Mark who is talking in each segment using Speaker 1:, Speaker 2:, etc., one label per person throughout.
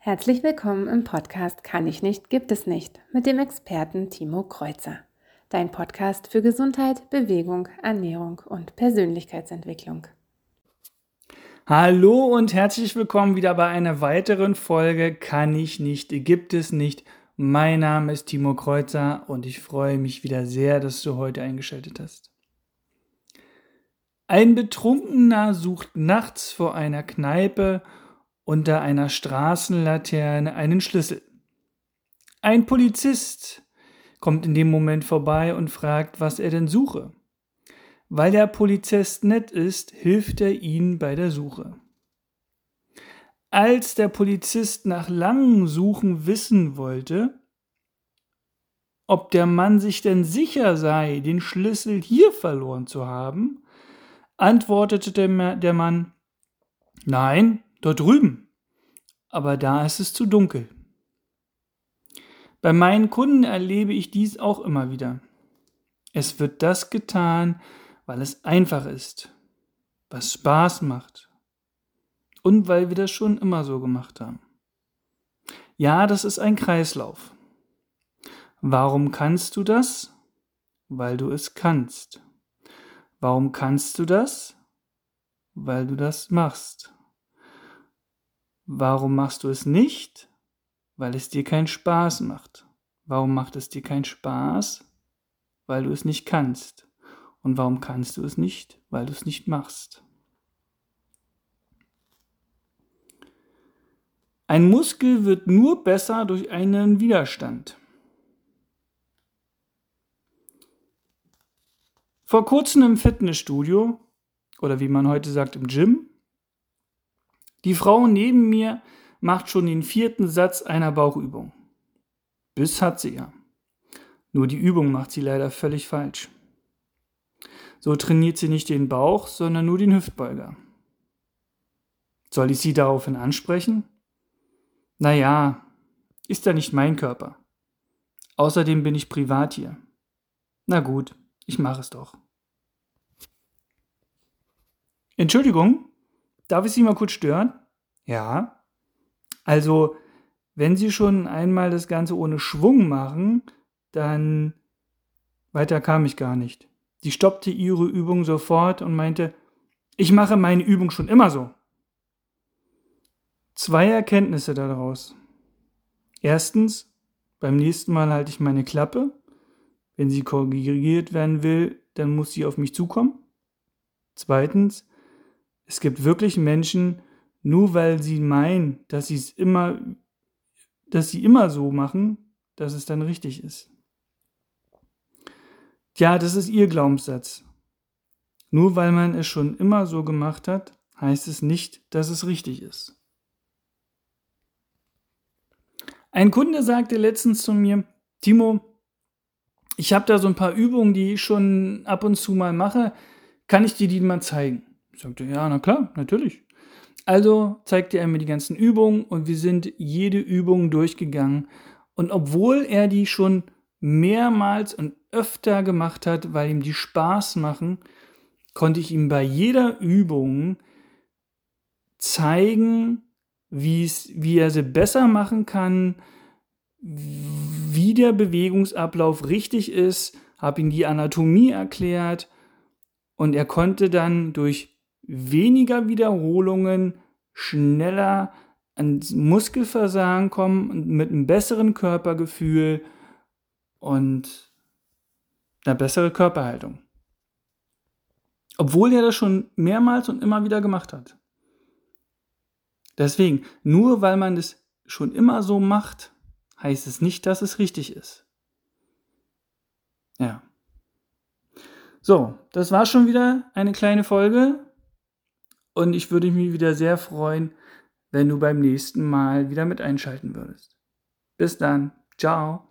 Speaker 1: Herzlich willkommen im Podcast Kann ich nicht, gibt es nicht mit dem Experten Timo Kreuzer. Dein Podcast für Gesundheit, Bewegung, Ernährung und Persönlichkeitsentwicklung.
Speaker 2: Hallo und herzlich willkommen wieder bei einer weiteren Folge Kann ich nicht, gibt es nicht. Mein Name ist Timo Kreuzer und ich freue mich wieder sehr, dass du heute eingeschaltet hast. Ein Betrunkener sucht nachts vor einer Kneipe unter einer Straßenlaterne einen Schlüssel. Ein Polizist kommt in dem Moment vorbei und fragt, was er denn suche. Weil der Polizist nett ist, hilft er ihnen bei der Suche. Als der Polizist nach langem Suchen wissen wollte, ob der Mann sich denn sicher sei, den Schlüssel hier verloren zu haben, antwortete der Mann, nein, Dort drüben. Aber da ist es zu dunkel. Bei meinen Kunden erlebe ich dies auch immer wieder. Es wird das getan, weil es einfach ist, was Spaß macht und weil wir das schon immer so gemacht haben. Ja, das ist ein Kreislauf. Warum kannst du das? Weil du es kannst. Warum kannst du das? Weil du das machst. Warum machst du es nicht? Weil es dir keinen Spaß macht. Warum macht es dir keinen Spaß? Weil du es nicht kannst. Und warum kannst du es nicht? Weil du es nicht machst. Ein Muskel wird nur besser durch einen Widerstand. Vor kurzem im Fitnessstudio oder wie man heute sagt im Gym die Frau neben mir macht schon den vierten Satz einer Bauchübung. Biss hat sie ja. Nur die Übung macht sie leider völlig falsch. So trainiert sie nicht den Bauch, sondern nur den Hüftbeuger. Soll ich sie daraufhin ansprechen? Naja, ist ja nicht mein Körper. Außerdem bin ich privat hier. Na gut, ich mache es doch. Entschuldigung, Darf ich Sie mal kurz stören? Ja. Also, wenn Sie schon einmal das Ganze ohne Schwung machen, dann weiter kam ich gar nicht. Sie stoppte ihre Übung sofort und meinte, ich mache meine Übung schon immer so. Zwei Erkenntnisse daraus. Erstens, beim nächsten Mal halte ich meine Klappe. Wenn sie korrigiert werden will, dann muss sie auf mich zukommen. Zweitens, es gibt wirklich Menschen, nur weil sie meinen, dass sie es immer, dass sie immer so machen, dass es dann richtig ist. Tja, das ist ihr Glaubenssatz. Nur weil man es schon immer so gemacht hat, heißt es nicht, dass es richtig ist. Ein Kunde sagte letztens zu mir, Timo, ich habe da so ein paar Übungen, die ich schon ab und zu mal mache, kann ich dir die mal zeigen? Ich sagte, ja, na klar, natürlich. Also zeigte er mir die ganzen Übungen und wir sind jede Übung durchgegangen. Und obwohl er die schon mehrmals und öfter gemacht hat, weil ihm die Spaß machen, konnte ich ihm bei jeder Übung zeigen, wie er sie besser machen kann, wie der Bewegungsablauf richtig ist, habe ihm die Anatomie erklärt und er konnte dann durch weniger Wiederholungen, schneller ans Muskelversagen kommen und mit einem besseren Körpergefühl und einer besseren Körperhaltung. Obwohl er das schon mehrmals und immer wieder gemacht hat. Deswegen, nur weil man es schon immer so macht, heißt es nicht, dass es richtig ist. Ja. So, das war schon wieder eine kleine Folge und ich würde mich wieder sehr freuen, wenn du beim nächsten Mal wieder mit einschalten würdest. Bis dann. Ciao.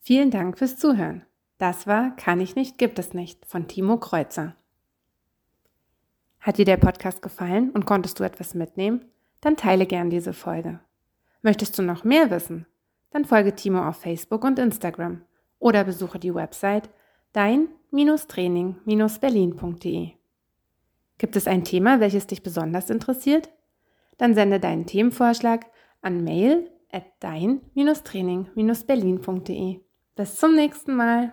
Speaker 1: Vielen Dank fürs Zuhören. Das war Kann ich nicht, gibt es nicht von Timo Kreuzer. Hat dir der Podcast gefallen und konntest du etwas mitnehmen? Dann teile gern diese Folge. Möchtest du noch mehr wissen? Dann folge Timo auf Facebook und Instagram oder besuche die Website dein-training-berlin.de. Gibt es ein Thema, welches dich besonders interessiert? Dann sende deinen Themenvorschlag an mail at dein-training-berlin.de. Bis zum nächsten Mal.